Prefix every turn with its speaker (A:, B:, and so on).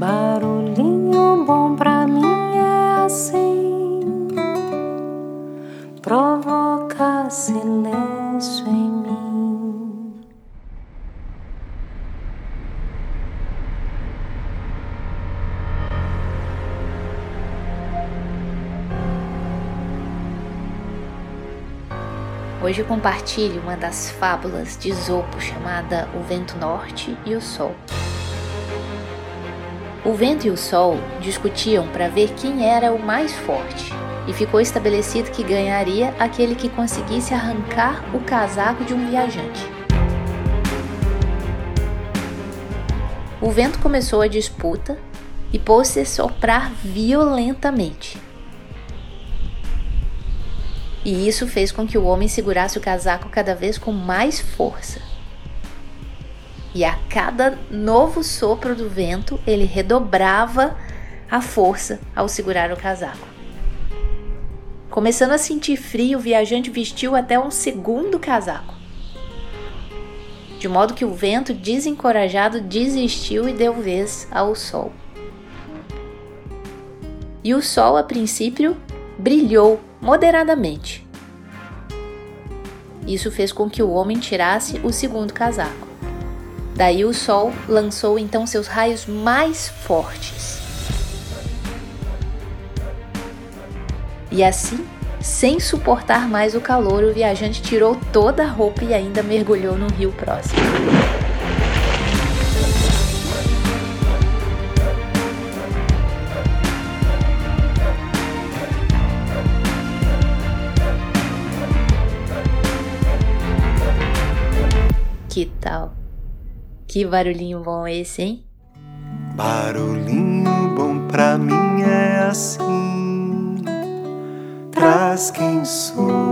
A: Barulhinho bom pra mim é assim, provoca silêncio em mim.
B: Hoje compartilho uma das fábulas de Zopo chamada O Vento Norte e o Sol. O vento e o sol discutiam para ver quem era o mais forte, e ficou estabelecido que ganharia aquele que conseguisse arrancar o casaco de um viajante. O vento começou a disputa e pôs-se a soprar violentamente. E isso fez com que o homem segurasse o casaco cada vez com mais força e a cada novo sopro do vento ele redobrava a força ao segurar o casaco. Começando a sentir frio, o viajante vestiu até um segundo casaco. De modo que o vento, desencorajado, desistiu e deu vez ao sol. E o sol, a princípio, brilhou moderadamente. Isso fez com que o homem tirasse o segundo casaco. Daí o sol lançou então seus raios mais fortes. E assim, sem suportar mais o calor, o viajante tirou toda a roupa e ainda mergulhou no rio próximo. Que tal? Que barulhinho bom esse, hein?
C: Barulhinho bom pra mim é assim. Traz quem sou